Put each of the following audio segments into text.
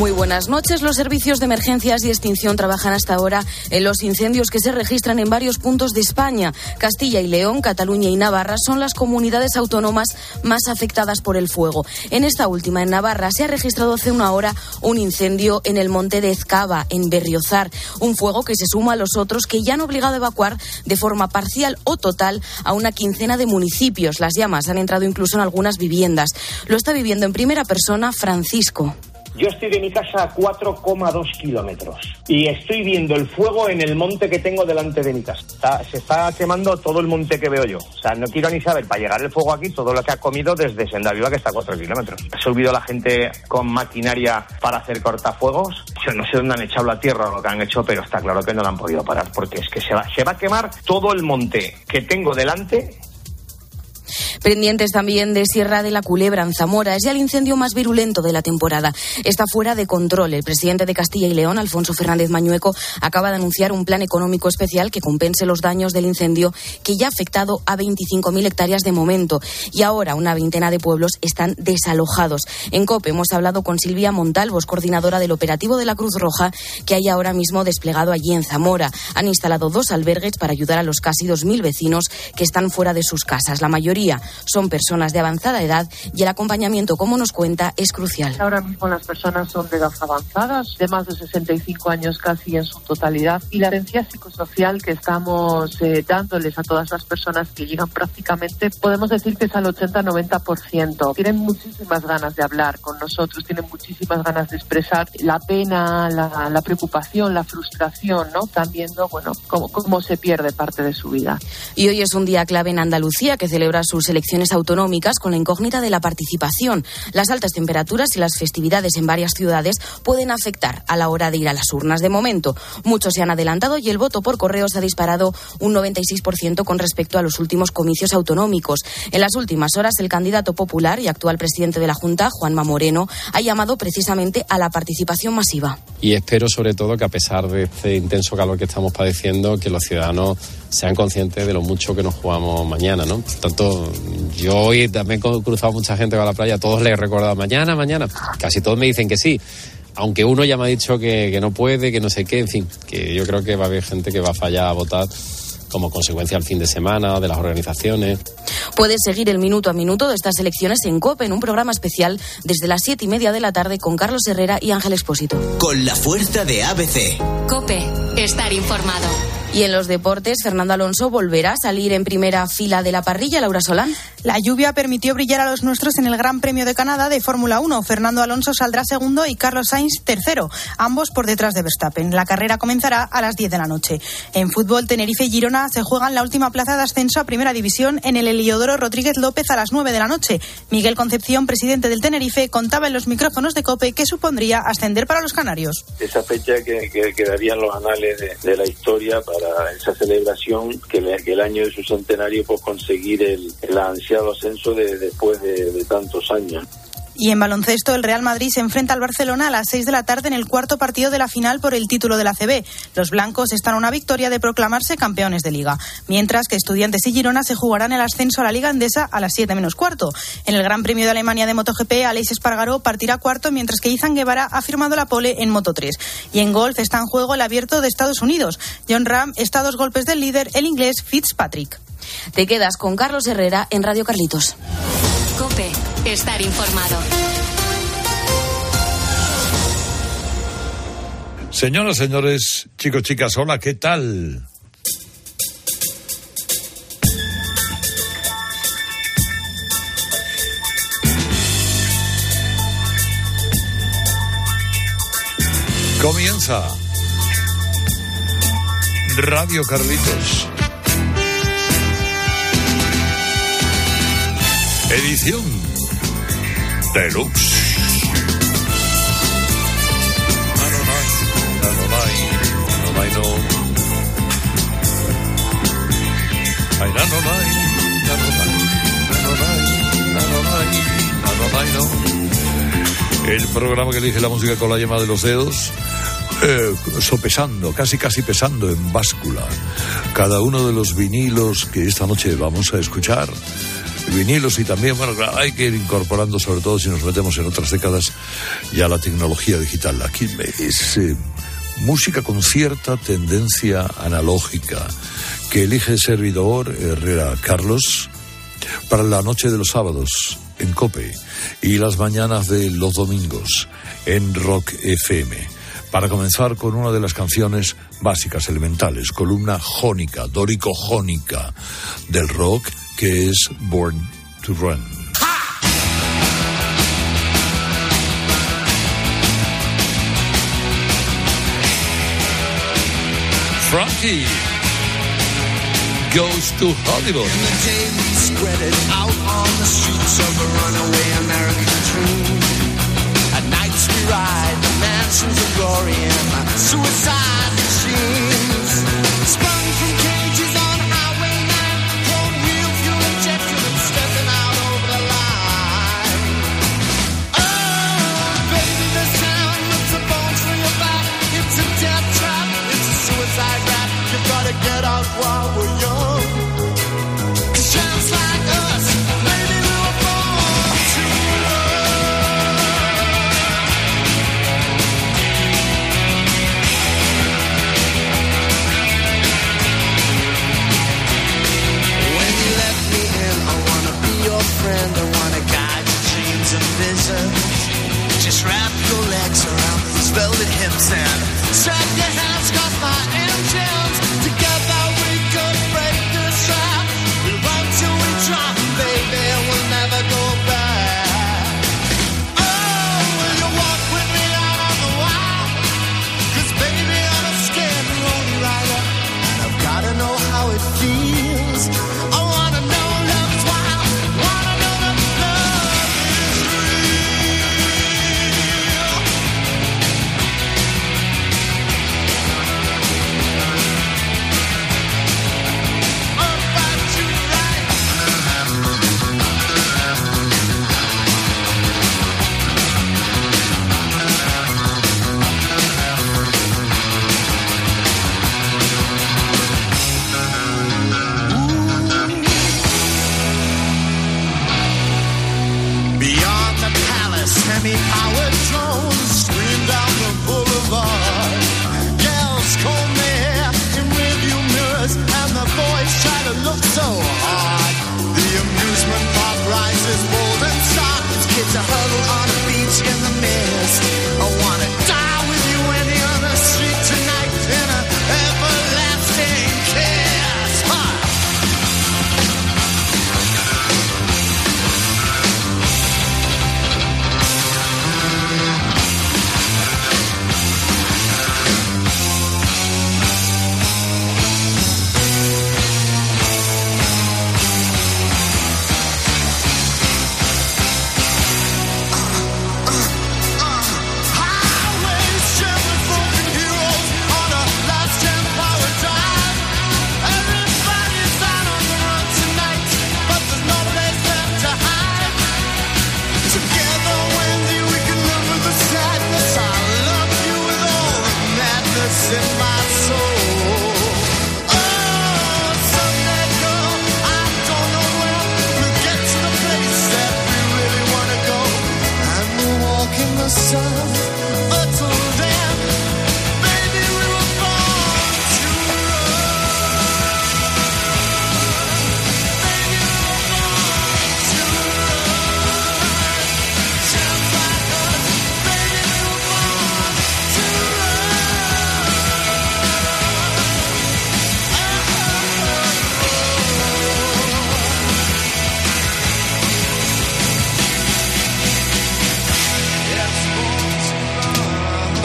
Muy buenas noches. Los servicios de emergencias y extinción trabajan hasta ahora en los incendios que se registran en varios puntos de España. Castilla y León, Cataluña y Navarra son las comunidades autónomas más afectadas por el fuego. En esta última, en Navarra, se ha registrado hace una hora un incendio en el monte de Ezcaba, en Berriozar. Un fuego que se suma a los otros que ya han obligado a evacuar de forma parcial o total a una quincena de municipios. Las llamas han entrado incluso en algunas viviendas. Lo está viviendo en primera persona Francisco. Yo estoy de mi casa a 4,2 kilómetros y estoy viendo el fuego en el monte que tengo delante de mi casa. se está quemando todo el monte que veo yo. O sea, no quiero ni saber, para llegar el fuego aquí, todo lo que ha comido desde Sendaviva, que está a 4 kilómetros. ¿Ha subido la gente con maquinaria para hacer cortafuegos? No sé dónde han echado la tierra o lo que han hecho, pero está claro que no la han podido parar, porque es que se va, se va a quemar todo el monte que tengo delante Pendientes también de Sierra de la Culebra, en Zamora. Es ya el incendio más virulento de la temporada. Está fuera de control. El presidente de Castilla y León, Alfonso Fernández Mañueco, acaba de anunciar un plan económico especial que compense los daños del incendio que ya ha afectado a 25.000 hectáreas de momento. Y ahora una veintena de pueblos están desalojados. En COPE hemos hablado con Silvia Montalvos, coordinadora del operativo de la Cruz Roja, que hay ahora mismo desplegado allí en Zamora. Han instalado dos albergues para ayudar a los casi 2.000 vecinos que están fuera de sus casas. La mayoría son personas de avanzada edad y el acompañamiento, como nos cuenta, es crucial. Ahora mismo las personas son de edad avanzadas, de más de 65 años casi en su totalidad, y la herencia psicosocial que estamos eh, dándoles a todas las personas que llegan prácticamente, podemos decir que es al 80-90%. Tienen muchísimas ganas de hablar con nosotros, tienen muchísimas ganas de expresar la pena, la, preocupación, la frustración, ¿no? Están viendo, bueno, cómo, cómo se pierde parte de su vida. Y hoy es un día clave en Andalucía que celebra sus elecciones autonómicas con la incógnita de la participación. Las altas temperaturas y las festividades en varias ciudades pueden afectar a la hora de ir a las urnas. De momento, muchos se han adelantado y el voto por correo se ha disparado un 96% con respecto a los últimos comicios autonómicos. En las últimas horas, el candidato popular y actual presidente de la Junta, Juanma Moreno, ha llamado precisamente a la participación masiva. Y espero sobre todo que a pesar de este intenso calor que estamos padeciendo, que los ciudadanos sean conscientes de lo mucho que nos jugamos mañana, ¿no? Por tanto, yo hoy también he cruzado mucha gente a la playa, todos les he recordado mañana, mañana. Casi todos me dicen que sí. Aunque uno ya me ha dicho que, que no puede, que no sé qué, en fin, que yo creo que va a haber gente que va a fallar a votar como consecuencia del fin de semana, de las organizaciones. Puedes seguir el minuto a minuto de estas elecciones en COPE en un programa especial desde las siete y media de la tarde con Carlos Herrera y Ángel Expósito. Con la fuerza de ABC. COPE, estar informado. Y en los deportes, Fernando Alonso volverá a salir en primera fila de la parrilla, Laura Solán. La lluvia permitió brillar a los nuestros en el Gran Premio de Canadá de Fórmula 1. Fernando Alonso saldrá segundo y Carlos Sainz tercero, ambos por detrás de Verstappen. La carrera comenzará a las 10 de la noche. En fútbol, Tenerife y Girona se juegan la última plaza de ascenso a Primera División en el Heliodoro Rodríguez López a las 9 de la noche. Miguel Concepción, presidente del Tenerife, contaba en los micrófonos de COPE que supondría ascender para los canarios. Esa fecha que, quedaría en los anales de la historia para esa celebración que, el año de su centenario pues conseguir el, ansiado ascenso de, después de tantos años. Y en baloncesto, el Real Madrid se enfrenta al Barcelona a las 6 de la tarde en el cuarto partido de la final por el título de la CB. Los blancos están a una victoria de proclamarse campeones de liga, mientras que Estudiantes y Girona se jugarán el ascenso a la Liga Endesa a las 7 menos cuarto. En el Gran Premio de Alemania de MotoGP, Aleix Espargaró partirá cuarto, mientras que Izan Guevara ha firmado la pole en Moto 3. Y en golf está en juego el abierto de Estados Unidos. John Ram está a dos golpes del líder, el inglés Fitzpatrick. Te quedas con Carlos Herrera en Radio Carlitos. Cope, estar informado. Señoras, señores, chicos, chicas, hola, ¿qué tal? Comienza Radio Carlitos. Edición Deluxe. El programa que elige la música con la yema de los dedos, eh, sopesando, casi casi pesando en báscula, cada uno de los vinilos que esta noche vamos a escuchar vinilos y también, bueno, hay que ir incorporando, sobre todo si nos metemos en otras décadas, ya la tecnología digital. Aquí es eh, música con cierta tendencia analógica que elige el servidor Herrera Carlos para la noche de los sábados en Cope y las mañanas de los domingos en Rock FM para comenzar con una de las canciones básicas, elementales, columna jónica, dórico-jónica del rock, que es Born to Run. Frankie goes to Hollywood. In the day we spread it out on the streets of a runaway American dream. At nights we ride the mansions of glory and suicide machines. Sprung from Get out while we're young. champs like us, maybe we were born to When you me in, I wanna be your friend. I wanna guide your dreams and visions. Just wrap your legs around these velvet hips and strap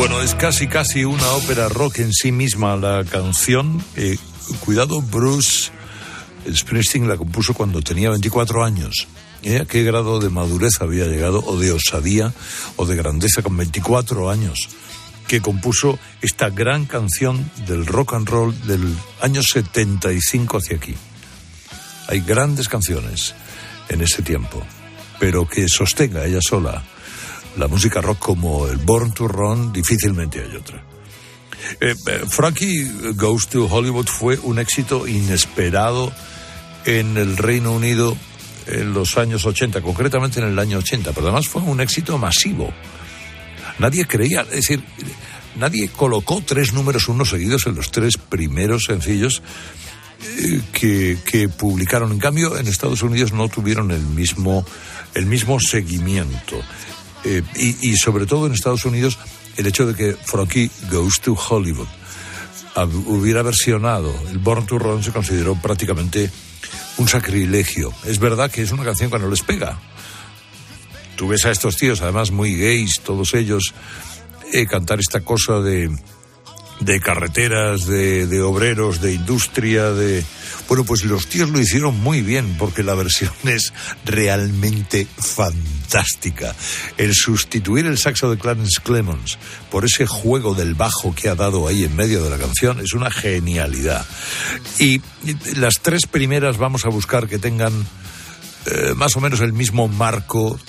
Bueno, es casi casi una ópera rock en sí misma la canción. Eh, cuidado, Bruce Springsteen la compuso cuando tenía 24 años. ¿A qué grado de madurez había llegado, o de osadía, o de grandeza con 24 años? Que compuso esta gran canción del rock and roll del año 75 hacia aquí. Hay grandes canciones en ese tiempo, pero que sostenga ella sola la música rock como el Born to Run, difícilmente hay otra. Eh, eh, Frankie Goes to Hollywood fue un éxito inesperado en el Reino Unido en los años 80, concretamente en el año 80, pero además fue un éxito masivo. Nadie creía, es decir, nadie colocó tres números uno seguidos en los tres primeros sencillos eh, que, que, publicaron. En cambio, en Estados Unidos no tuvieron el mismo, el mismo seguimiento. Eh, y, sobre todo en Estados Unidos, el hecho de que Frankie Goes to Hollywood hubiera versionado el Born to Run se consideró prácticamente un sacrilegio. Es verdad que es una canción que no les pega. Tú ves a estos tíos, además muy gays, todos ellos, eh, cantar esta cosa de, de carreteras, de, obreros, de industria, de... Bueno, pues los tíos lo hicieron muy bien porque la versión es realmente fantástica. El sustituir el saxo de Clarence Clemons por ese juego del bajo que ha dado ahí en medio de la canción es una genialidad. Y las tres primeras vamos a buscar que tengan eh, más o menos el mismo marco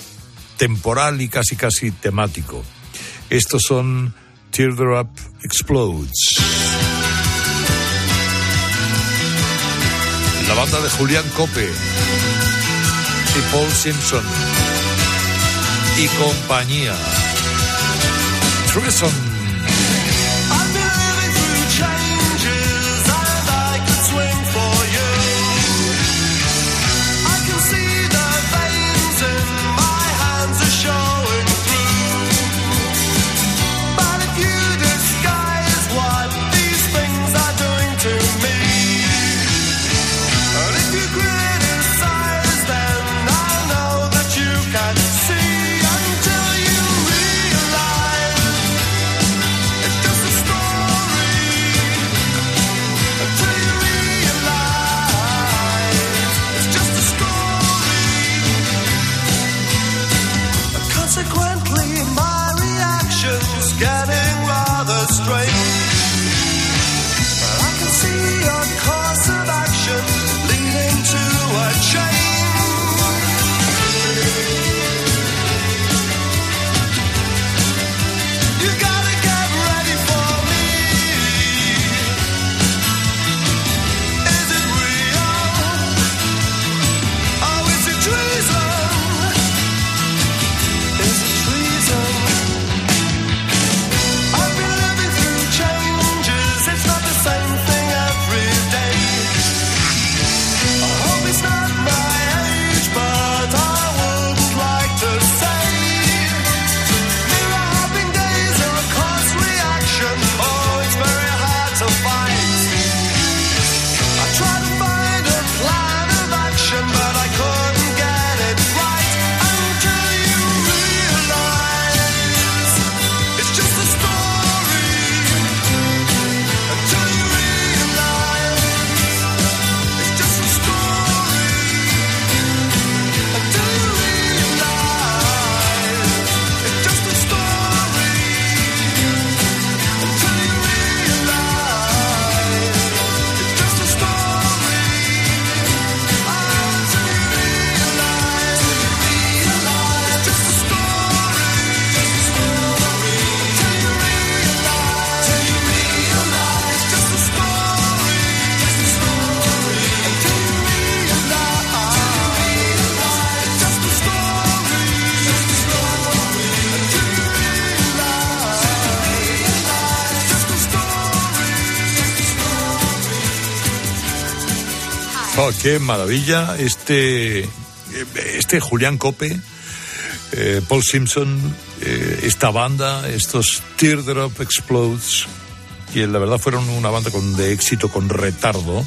temporal y casi casi temático. Estos son Teardrop Explodes. La banda de Julián Cope y Paul Simpson y compañía. Qué maravilla. Este, este Julián Cope, eh, Paul Simpson, eh, esta banda, estos Teardrop Explodes, que la verdad fueron una banda con, de éxito con retardo.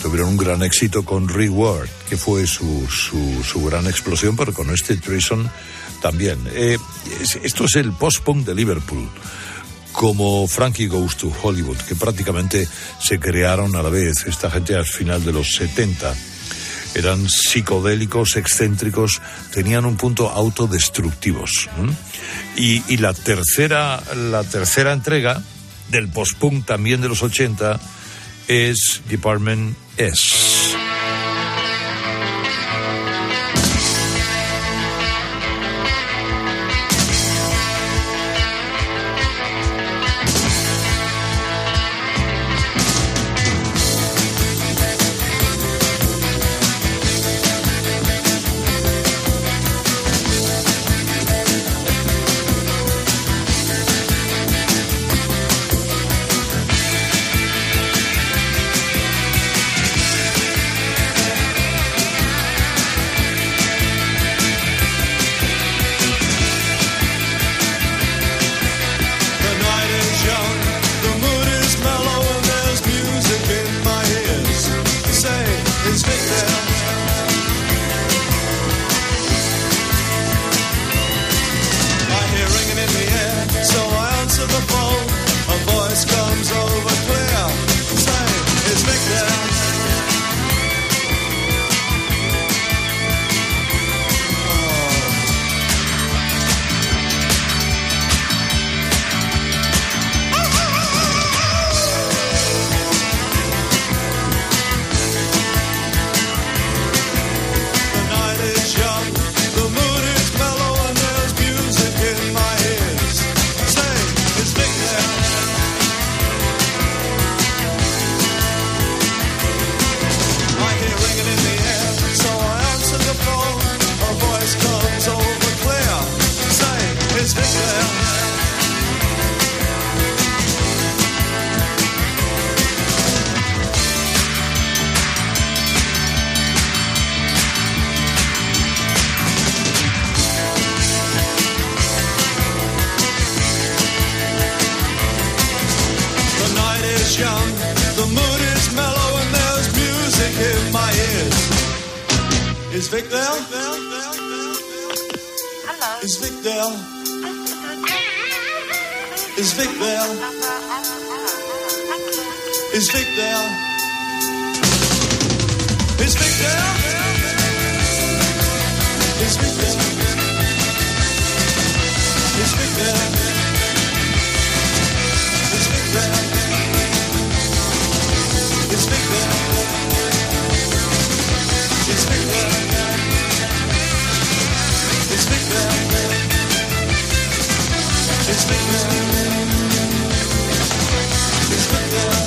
Tuvieron un gran éxito con Reward, que fue su, su, su gran explosión, pero con este Treason también. Eh, esto es el post-punk de Liverpool como Frankie Goes to Hollywood, que prácticamente se crearon a la vez, esta gente al final de los 70. Eran psicodélicos, excéntricos, tenían un punto autodestructivos. Y, y, la, tercera, la tercera entrega del post-punk también de los 80 es Department S. Hello. Is Vic there? Is Vic there? Is Vic there? Is Vic there? Is Vic there? Is Vic there? Is Vic there? Is Vic there? It's me been, it's been,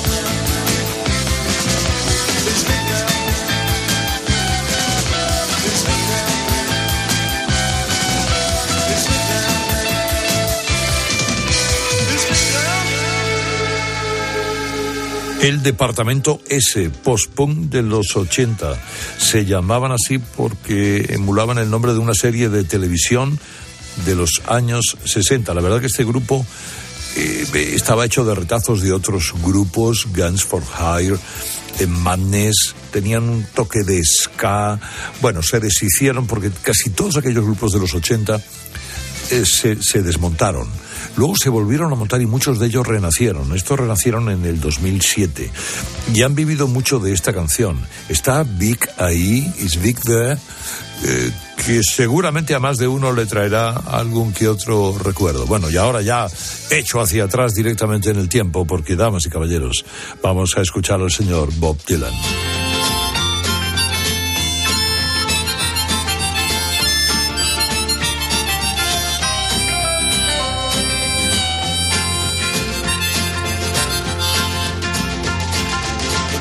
El departamento S, post-punk de los 80. Se llamaban así porque emulaban el nombre de una serie de televisión de los años 60. La verdad que este grupo eh, estaba hecho de retazos de otros grupos, Guns for Hire, eh, Madness, tenían un toque de ska. Bueno, se deshicieron porque casi todos aquellos grupos de los 80 eh, se, se desmontaron. Luego se volvieron a montar y muchos de ellos renacieron. Estos renacieron en el 2007 y han vivido mucho de esta canción. Está Vic ahí, is Vic there, eh, que seguramente a más de uno le traerá algún que otro recuerdo. Bueno, y ahora ya hecho hacia atrás directamente en el tiempo, porque damas y caballeros, vamos a escuchar al señor Bob Dylan.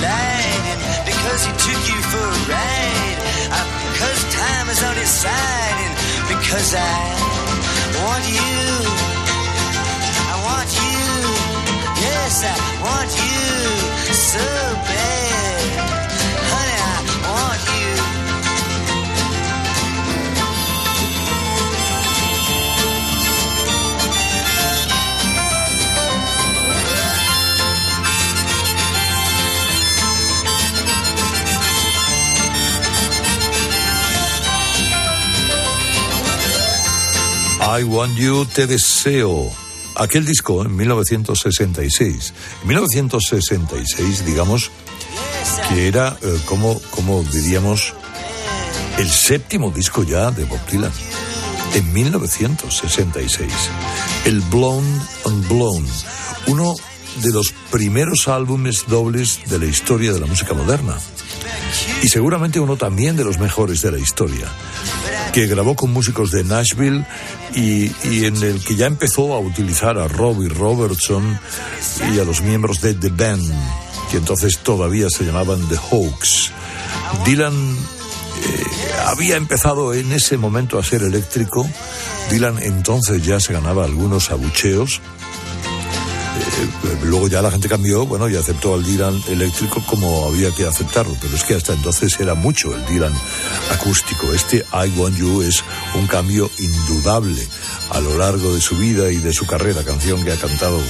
Because he because he took you for a ride. Uh, because time is on his side and because I want you. I want you. Yes, I want you so bad. I Want You, Te Deseo. Aquel disco en 1966. En 1966, digamos, que era, eh, como, como diríamos, el séptimo disco ya de Bob Dylan. en 1966. El Blown and Blown, uno de los primeros álbumes dobles de la historia de la música moderna. Y seguramente uno también de los mejores de la historia, que grabó con músicos de Nashville y, y en el que ya empezó a utilizar a Robbie Robertson y a los miembros de The Band, que entonces todavía se llamaban The Hawks. Dylan eh, había empezado en ese momento a ser eléctrico. Dylan entonces ya se ganaba algunos abucheos. Eh, luego ya la gente cambió, bueno, y aceptó al Dylan eléctrico como había que aceptarlo, pero es que hasta entonces era mucho el Dylan acústico. Este I Want You es un cambio indudable a lo largo de su vida y de su carrera, canción que ha cantado,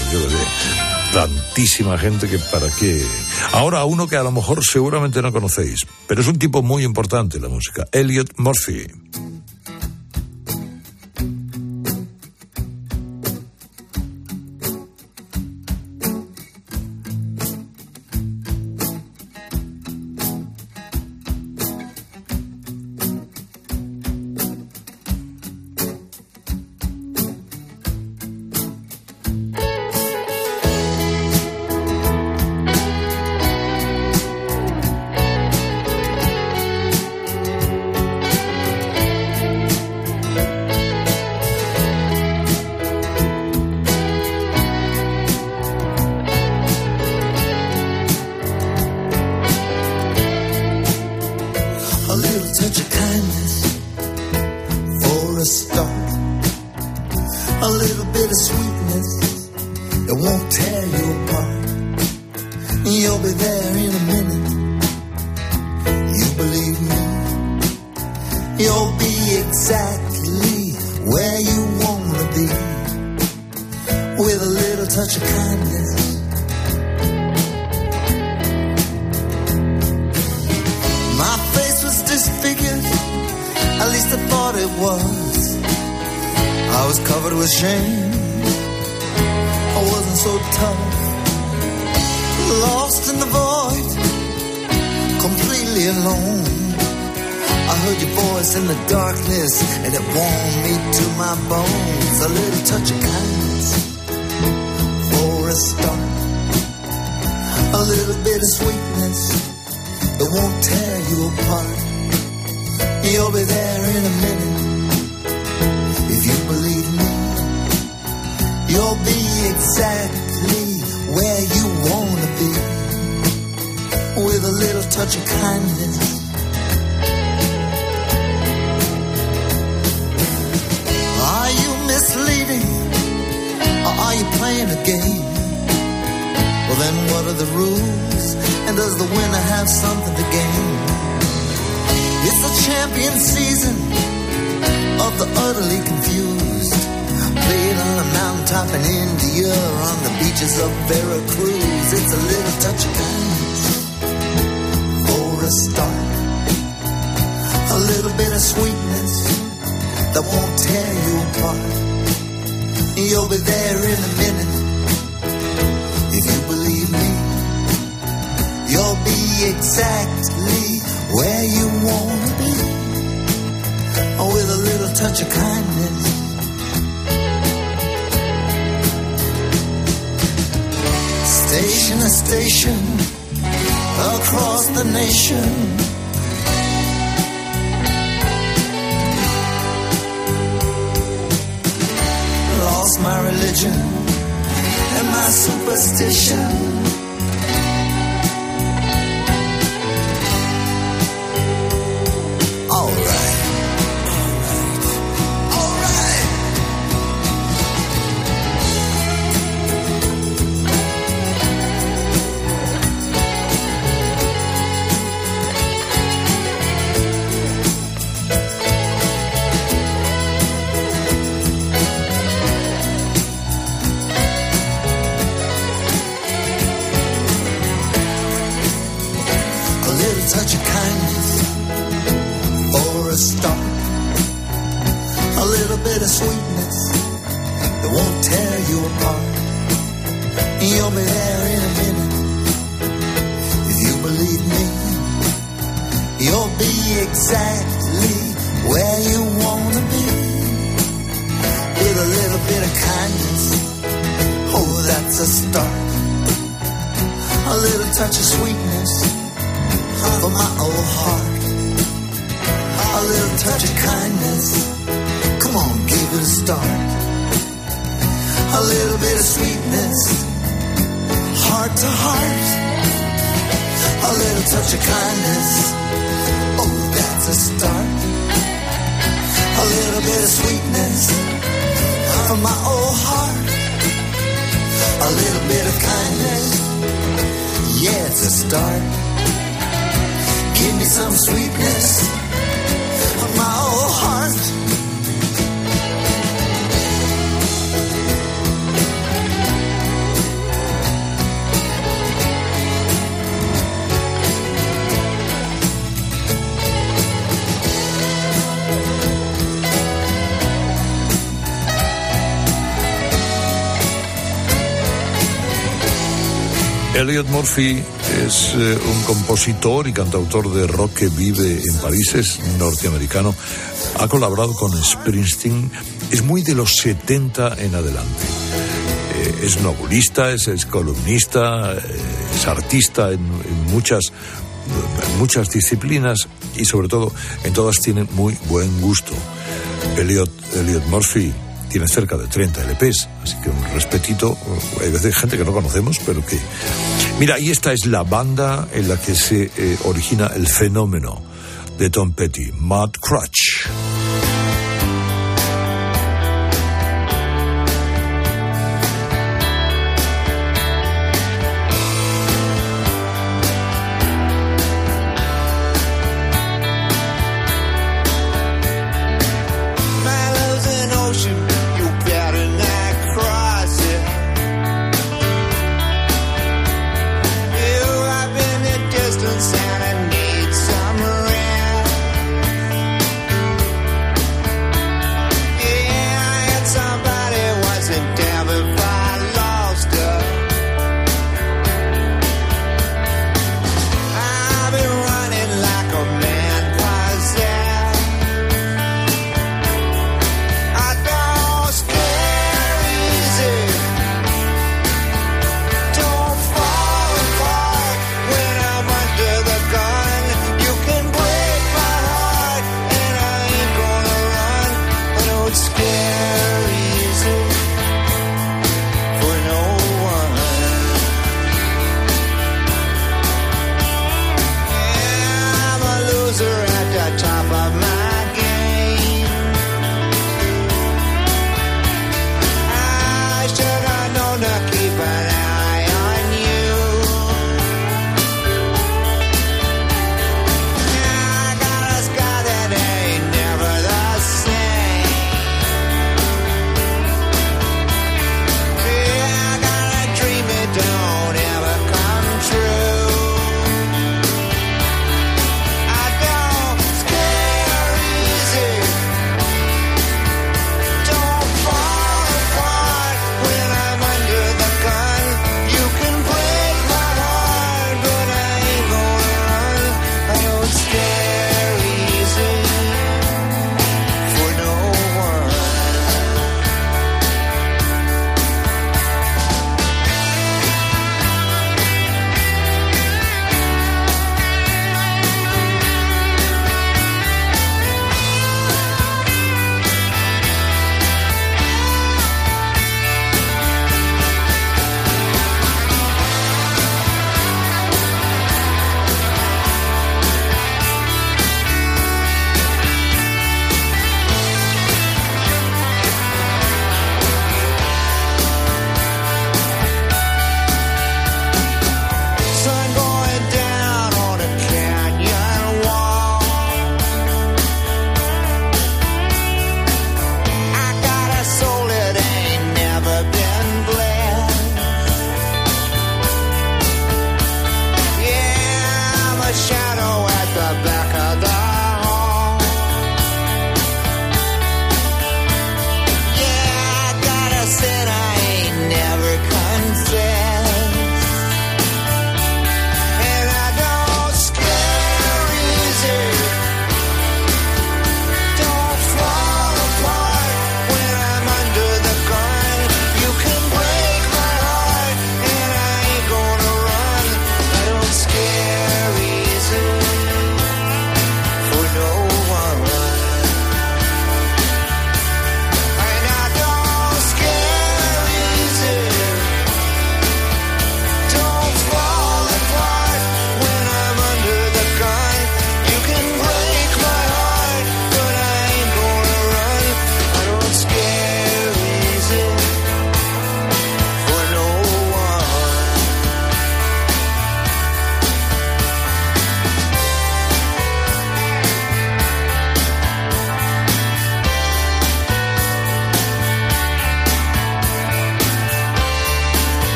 tantísima gente que para qué. Ahora uno que a lo mejor seguramente no conocéis, pero es un tipo muy importante en la música, Elliot Murphy. Won't tear you apart. You'll be there in a minute if you believe me. You'll be exactly where you wanna be with a little touch of kindness. Are you misleading or are you playing a game? Well, then what are the rules? And does the winner have something to gain? It's the champion season of the utterly confused. Played on a mountaintop in India or on the beaches of Veracruz. It's a little touch of kindness for a start. A little bit of sweetness that won't tear you apart. You'll be there in a minute exactly where you wanna be. With a little touch of kindness. Station to station, across the nation. Lost my religion and my superstition. Murphy es eh, un compositor y cantautor de rock que vive en París, es norteamericano. Ha colaborado con Springsteen, es muy de los 70 en adelante. Eh, es novelista, es, columnista, eh, es artista en, en muchas, en muchas disciplinas y sobre todo en todas tiene muy buen gusto. Elliot, Elliot Murphy tiene cerca de 30 LPs, así que un respetito. Hay veces gente que no conocemos, pero que. Mira, y esta es la banda en la que se eh, origina el fenómeno de Tom Petty, Mud Crutch.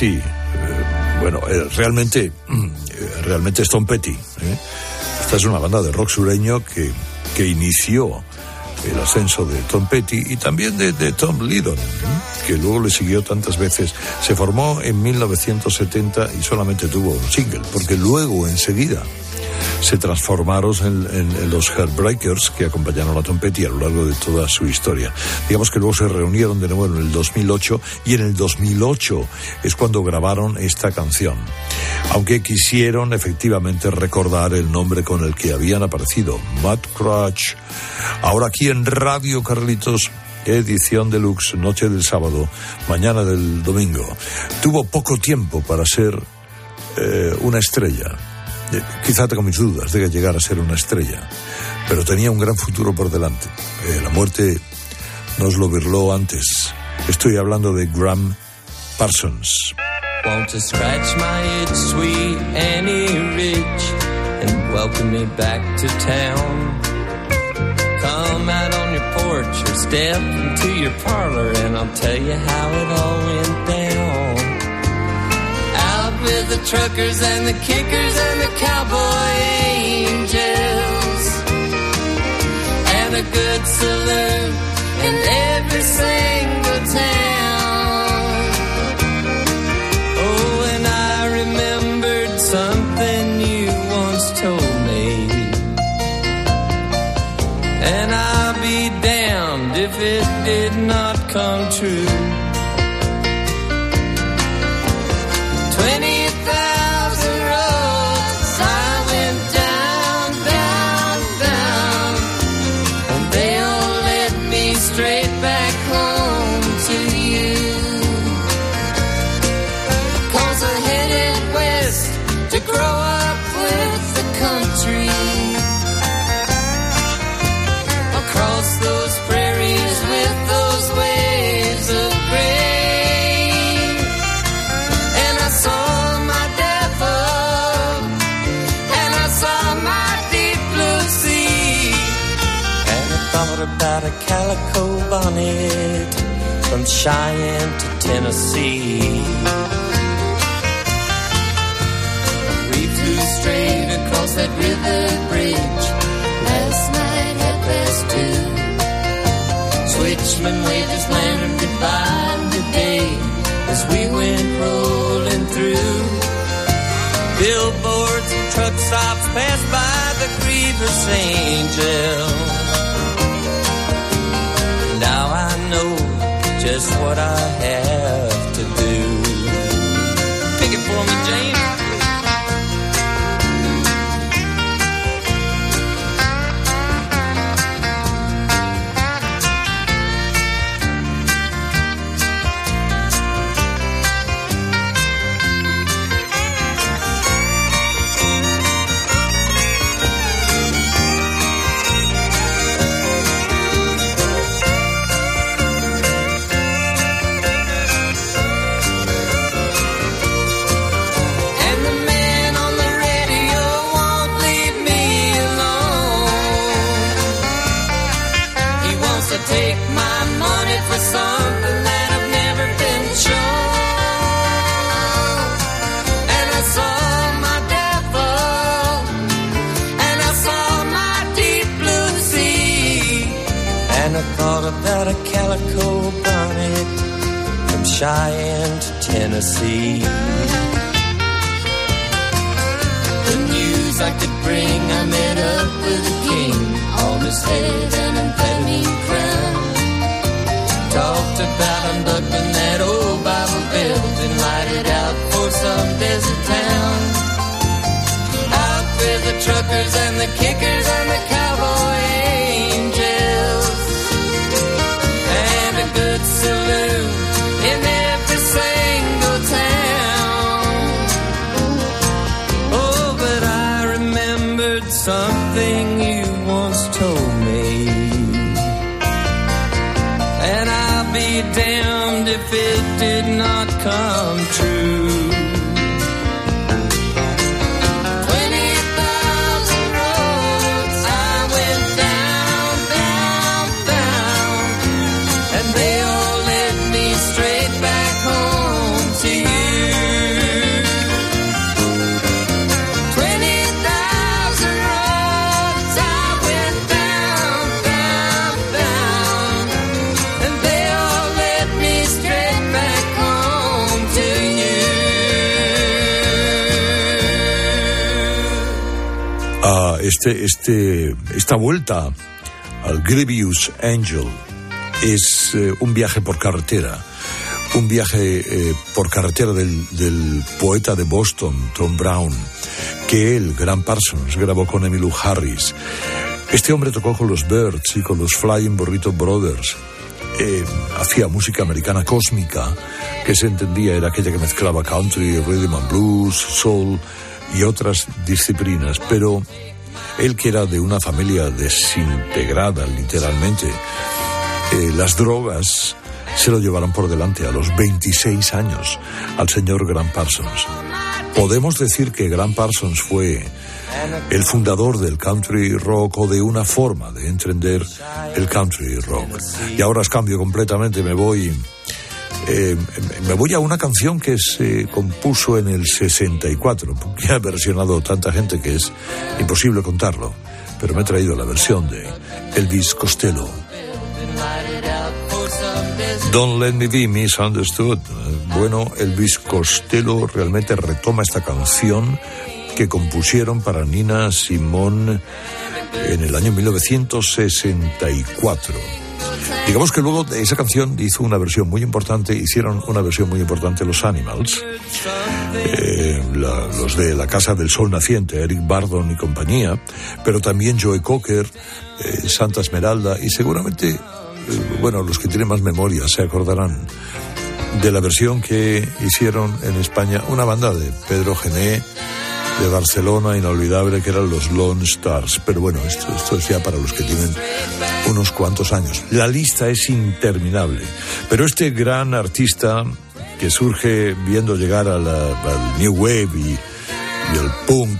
Sí. Eh, bueno, eh, realmente, mm, eh, realmente Tom Petty. ¿eh? Esta es una banda de rock sureño que, que inició el ascenso de Tom Petty y también de, Tom Lydon, que luego le siguió tantas veces. Se formó en 1970 y solamente tuvo un single, porque luego enseguida se transformaron en, en- en los Heartbreakers que acompañaron a Tom a lo largo de toda su historia. Digamos que luego se reunieron de nuevo en el 2008 y en el 2008 es cuando grabaron esta canción. Aunque quisieron efectivamente recordar el nombre con el que habían aparecido, Matt Crutch. Ahora aquí en Radio Carlitos edición deluxe, noche del sábado, mañana del domingo. Tuvo poco tiempo para ser eh, una estrella. Eh, quizá tengo mis dudas de que llegara a ser una estrella, pero tenía un gran futuro por delante. Eh, la muerte nos lo virló antes. Estoy hablando de Graham Parsons. Want to scratch my itch, sweet Annie Rich, and welcome me back to town. Come out on your porch or step into your parlor, and I'll tell you how it all went down. The truckers and the kickers and the cowboy angels, and a good saloon in every single town. About a calico bonnet from Cheyenne to Tennessee. We flew straight across that river bridge last night at past two. Switchman waved his lantern goodbye today as we went rolling through. Billboards and truck stops passed by the Grievous Angel. Just what I have Cheyenne to Tennessee. The news I could bring, I met up with a king on his head and amphetamine crown. Talked about unbuckling that old Bible belt and light it out for some desert town. Out with the truckers and the kickers and the cowboy something you once told me. And I'll be damned if it did not come true. Este, este, esta vuelta al Grievous Angel es eh, un viaje por carretera. Un viaje eh, por carretera del, del poeta de Boston, Tom Brown, que el gran Parsons grabó con Emmylou Harris. Este hombre tocó con los Birds y con los Flying Burrito Brothers. Eh, hacía música americana cósmica, que se entendía era aquella que mezclaba country, rhythm and blues, soul y otras disciplinas, pero él que era de una familia desintegrada, literalmente, eh, las drogas se lo llevaron por delante a los 26 años al señor Grant Parsons. Podemos decir que Grant Parsons fue el fundador del country rock o de una forma de entender el country rock. Y ahora os cambio completamente, me voy eh, me voy a una canción que se compuso en el 64, que ha versionado tanta gente que es imposible contarlo, pero me he traído la versión de Elvis Costello. Don't Let Me Be Misunderstood. Bueno, Elvis Costello realmente retoma esta canción que compusieron para Nina Simone en el año 1964. Digamos que luego de esa canción hizo una versión muy importante, hicieron una versión muy importante los Animals, eh, los de la Casa del Sol Naciente, Eric Bardon y compañía, pero también Joe Cocker, eh, Santa Esmeralda y seguramente, eh, bueno, los que tienen más memoria se acordarán de la versión que hicieron en España una banda de Pedro Gené, de Barcelona, inolvidable, que eran los Lone Stars. Pero bueno, esto, esto es ya para los que tienen unos cuantos años. La lista es interminable. Pero este gran artista que surge viendo llegar la- al New Wave y, y el punk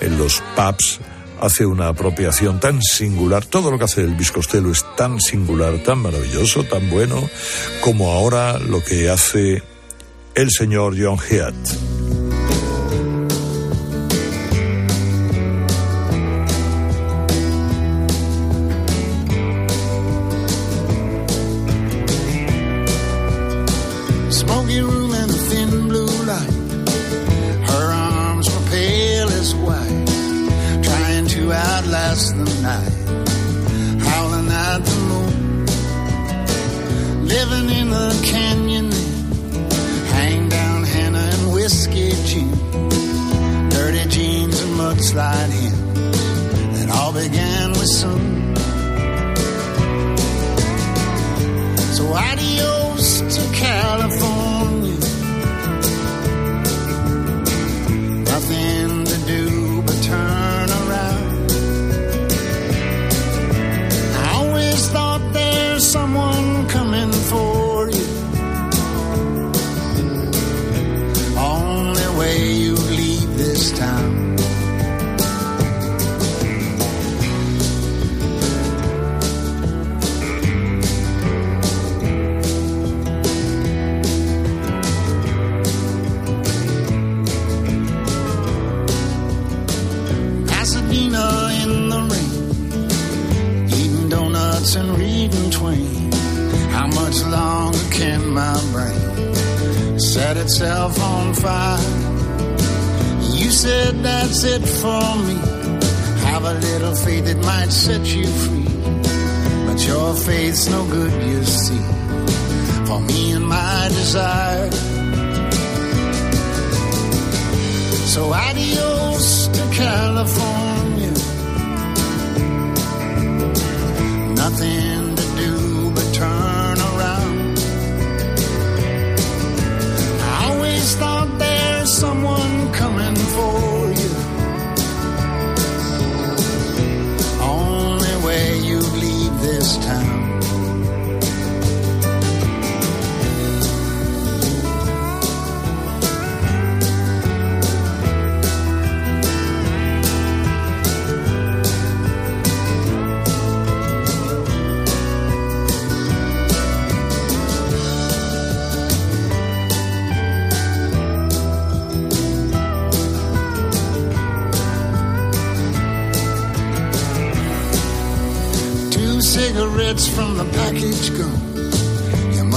en los pubs, hace una apropiación tan singular. Todo lo que hace Elvis Costello es tan singular, tan maravilloso, tan bueno, como ahora lo que hace el señor John Heath. Mudslide hymns. It all began with some. So adios to California.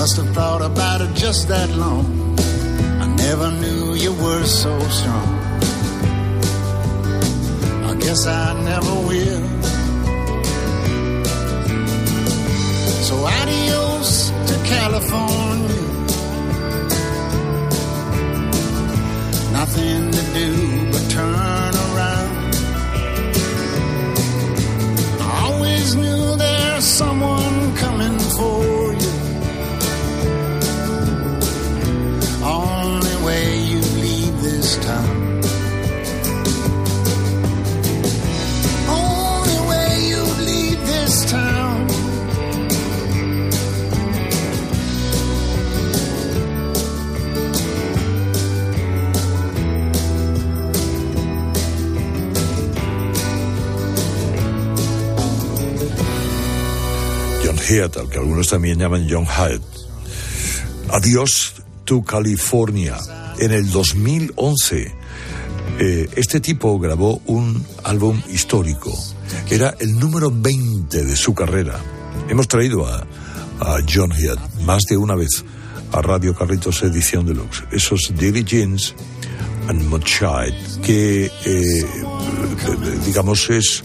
Must have thought about it just that long. I never knew you were so strong. I guess I never will. So adios to California. Nothing to do but turn around. I always knew there's someone coming for Hyatt, al que algunos también llaman John Hyatt. Adiós to California. En el 2011, eh, este tipo grabó un álbum histórico. Era el número 20 de su carrera. Hemos traído a, John Hyatt más de una vez a Radio Carritos Edición Deluxe. Esos Dilly Jeans and Moonshine, que eh, digamos es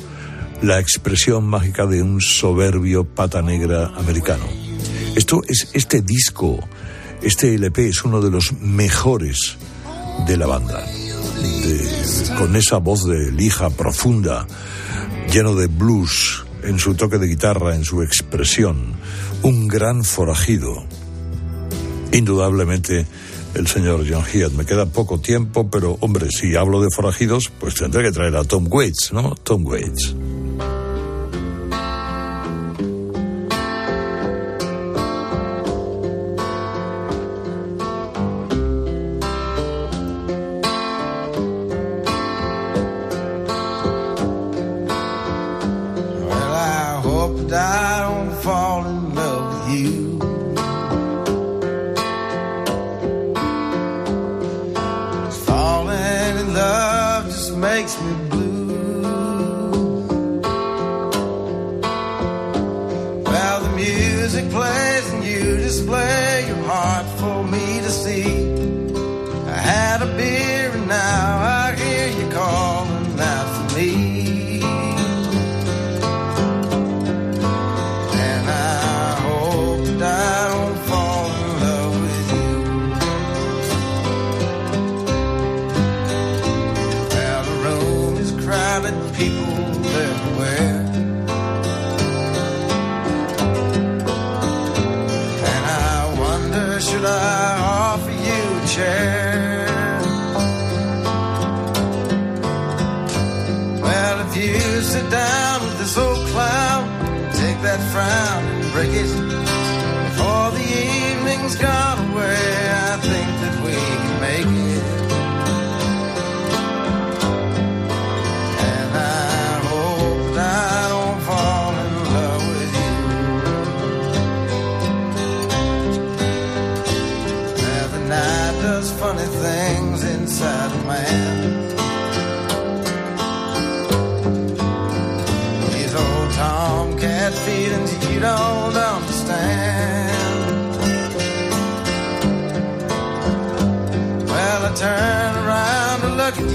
la expresión mágica de un soberbio pata negra americano. Esto es este disco, este LP es uno de los mejores de la banda. Con esa voz de lija profunda, lleno de blues en su toque de guitarra, en su expresión, un gran forajido. Indudablemente el señor John Hyatt. Me queda poco tiempo, pero hombre, si hablo de forajidos, pues tendré que traer a Tom Waits, ¿no? Tom Waits.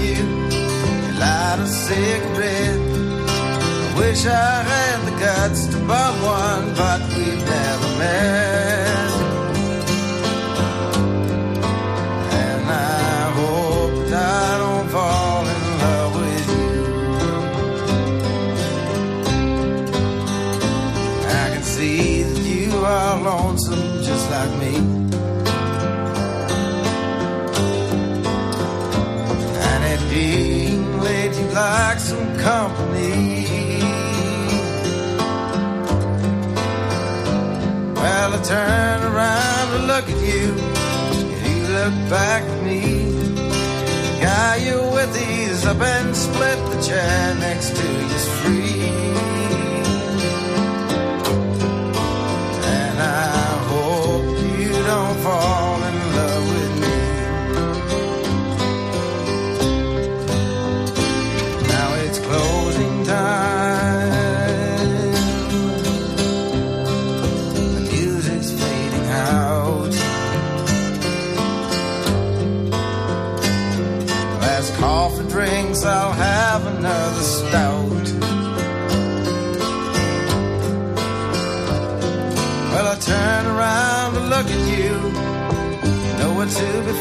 You, you light a cigarette. I wish I had the guts to bum one, but we've never met. I turn around to look at you, and you look back at me. The guy you're with, he's up and split the chair next to you's free.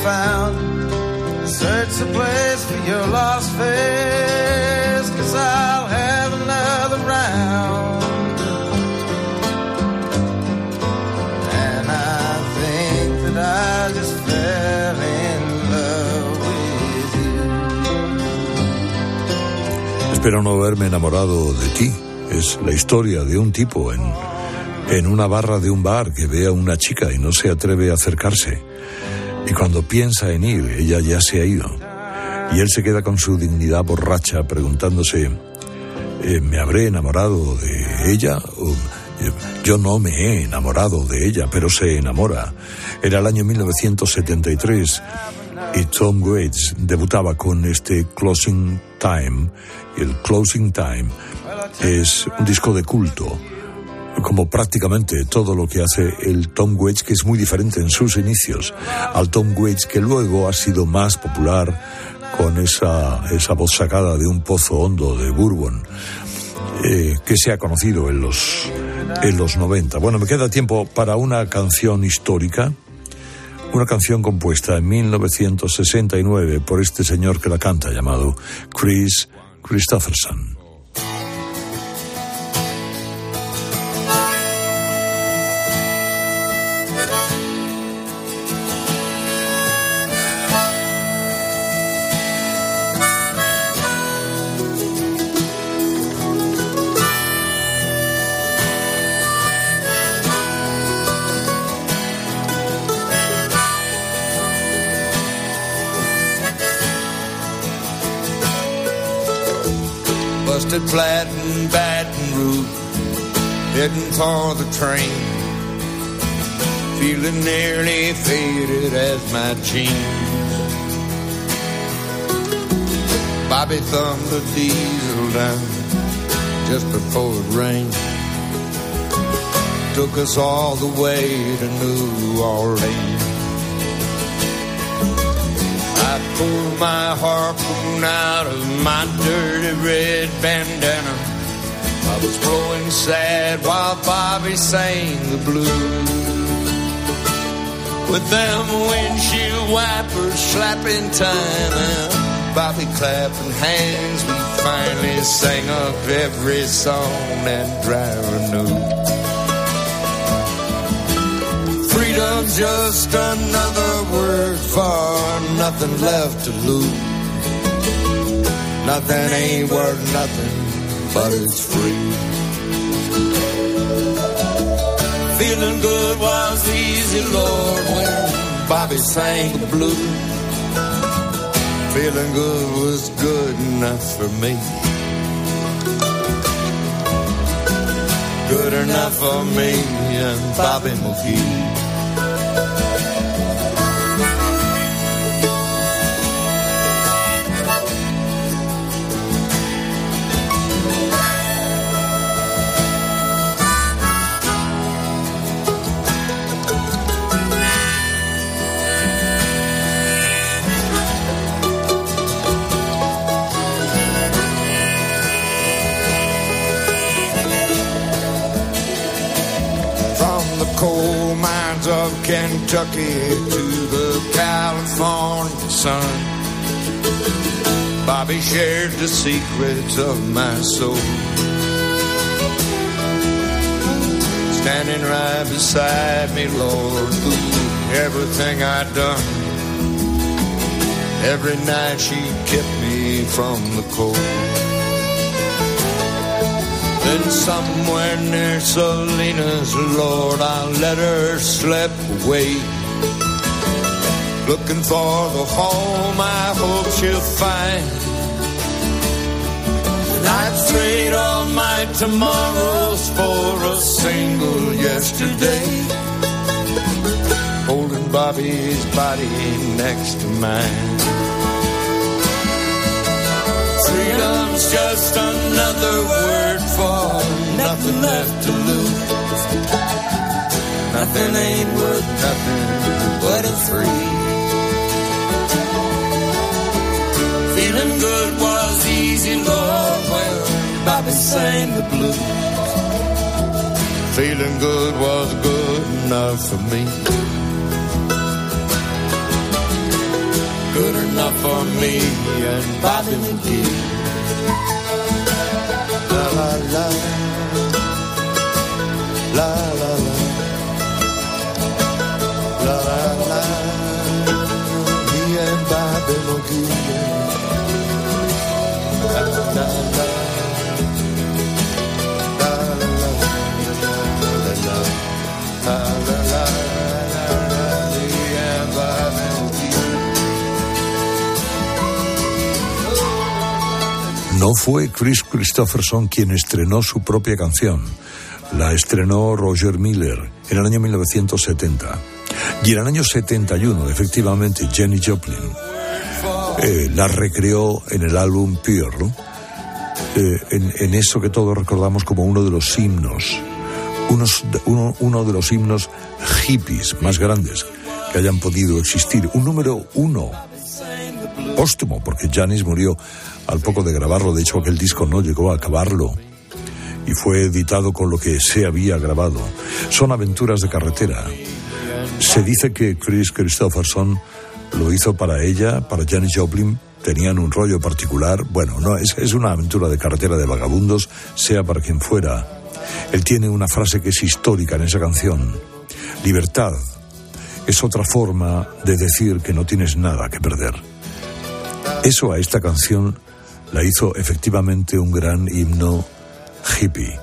Found. Search the place for your lost face, cause I'll have another round. And I think that I just fell in love with you. Espero no haberme enamorado de ti. Es la historia de un tipo en, en una barra de un bar que ve a una chica y no se atreve a acercarse. Y cuando piensa en ir, ella ya se ha ido. Y él se queda con su dignidad borracha preguntándose, eh, ¿me habré enamorado de ella? Eh, yo no me he enamorado de ella, pero se enamora. Era el año 1973 y Tom Waits debutaba con este Closing Time. El Closing Time es un disco de culto como prácticamente todo lo que hace el Tom Waits, que es muy diferente en sus inicios al Tom Waits que luego ha sido más popular con esa, esa voz sacada de un pozo hondo de Bourbon, eh, que se ha conocido en los, en los 90. Bueno, me queda tiempo para una canción histórica, una canción compuesta en 1969 por este señor que la canta llamado Chris Christopherson. Heading for the train. Feeling nearly faded as my jeans. Bobby thumbed the diesel down just before it rained. Took us all the way to New Orleans. I pulled my harpoon out of my dirty red bandana. Was blowing sad while Bobby sang the blues. With them windshield wipers slapping time and Bobby clapping hands, we finally sang up every song that driver knew. Freedom's just another word for nothing left to lose. Nothing ain't worth nothing, but it's free. Feeling good was easy, Lord, when Bobby sang the blues. Feeling good was good enough for me. Good enough for me and Bobby McGee. Kentucky to the California sun. Bobby shared the secrets of my soul. Standing right beside me, Lord, through everything I'd done. Every night she kept me from the cold. Then somewhere near Salinas, Lord, I let her slip away. Looking for the home I hope she'll find. I'd trade all my tomorrows for a single yesterday. Holding Bobby's body next to mine. Freedom's just another word for nothing left to lose. Nothing ain't worth nothing but a free. Feeling good was easy, Lord, when Bobby sang the blues. Feeling good was good enough for me. Enough for me and Bobby McGee. La la la. La la la. La la la. Me and Bobby McGee. La la la. No fue Chris Christopherson quien estrenó su propia canción. La estrenó Roger Miller en el año 1970. Y en el año 71, efectivamente, Jenny Joplin eh, la recreó en el álbum ¿no? Eh, en, eso que todos recordamos como uno de los himnos, uno de los himnos hippies más grandes que hayan podido existir. Un número uno póstumo, porque Janis murió al poco de grabarlo. De hecho, aquel disco no llegó a acabarlo y fue editado con lo que se había grabado. Son aventuras de carretera. Se dice que Chris Christopherson lo hizo para ella, para Janis Joplin. Tenían un rollo particular. Bueno, no, es, es una aventura de carretera de vagabundos, sea para quien fuera. Él tiene una frase que es histórica en esa canción. Libertad es otra forma de decir que no tienes nada que perder. Eso a esta canción la hizo efectivamente un gran himno hippie.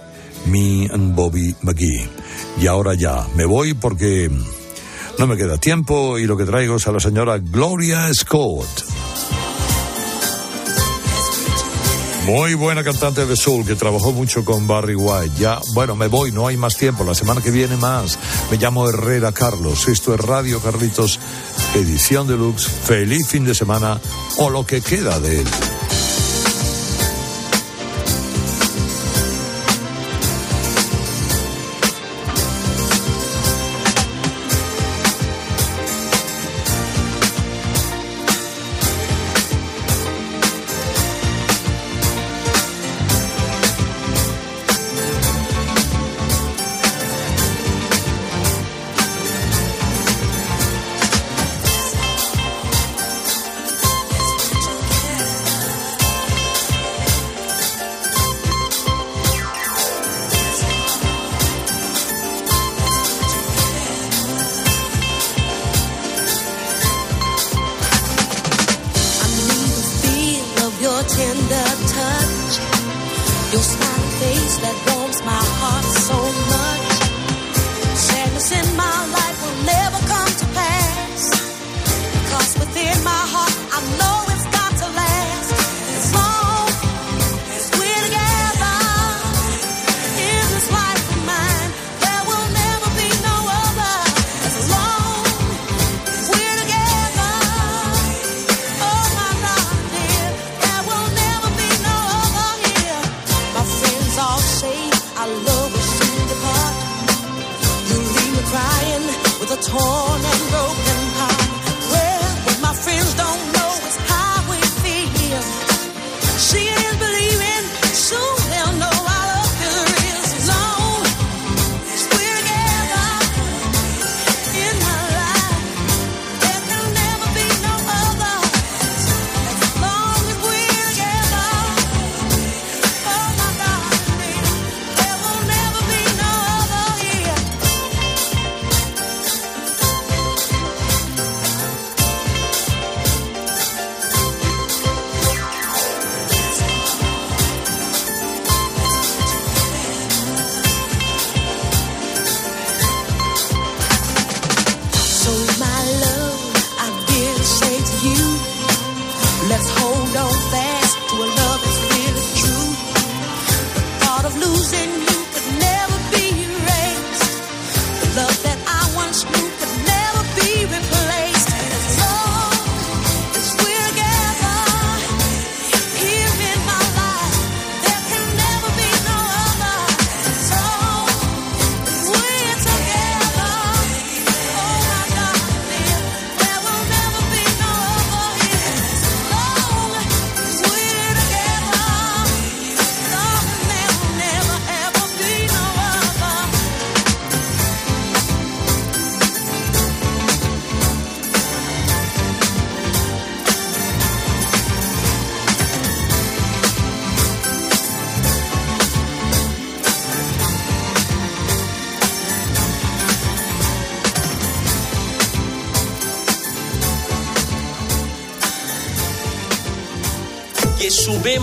Me and Bobby McGee. Y ahora ya, me voy porque no me queda tiempo y lo que traigo es a la señora Gloria Scott. Muy buena cantante de soul que trabajó mucho con Barry White. Ya, bueno, me voy, no hay más tiempo. La semana que viene más. Me llamo Herrera Carlos. Esto es Radio Carlitos, edición deluxe. Feliz fin de semana o lo que queda de él. Your smiling face that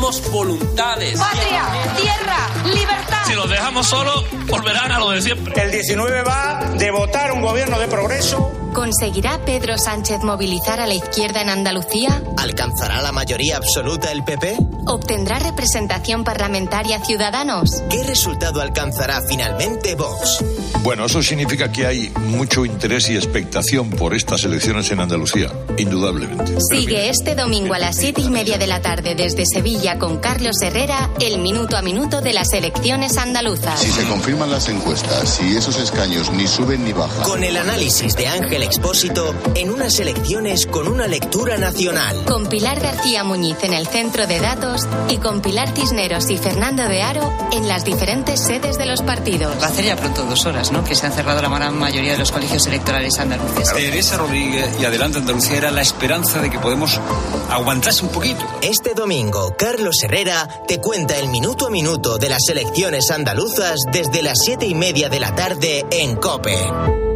sumemos voluntades. Patria, tierra, libertad. Si los dejamos solos, volverán a lo de siempre. El 19 va de votar un gobierno de progreso. ¿Conseguirá Pedro Sánchez movilizar a la izquierda en Andalucía? ¿Alcanzará la mayoría absoluta el PP? ¿Obtendrá representación parlamentaria Ciudadanos? ¿Qué resultado alcanzará finalmente Vox? Bueno, eso significa que hay mucho interés y expectación por estas elecciones en Andalucía, indudablemente. Sigue este domingo a las siete y media de la tarde desde Sevilla con Carlos Herrera el minuto a minuto de las elecciones andaluzas. Si se confirman las encuestas, si esos escaños ni suben ni bajan. Con el análisis de Ángel Expósito en unas elecciones con una lectura nacional. Con Pilar García Muñiz en el centro de datos y con Pilar Cisneros y Fernando de Aro en las diferentes sedes de los partidos. Va a hacer ya pronto dos horas, ¿no? Que se han cerrado la gran mayoría de los colegios electorales andaluces. Teresa Rodríguez y Adelante Andalucía era la esperanza de que podemos aguantarse un poquito. Este domingo, Carlos Herrera te cuenta el minuto a minuto de las elecciones andaluzas desde las siete y media de la tarde en COPE.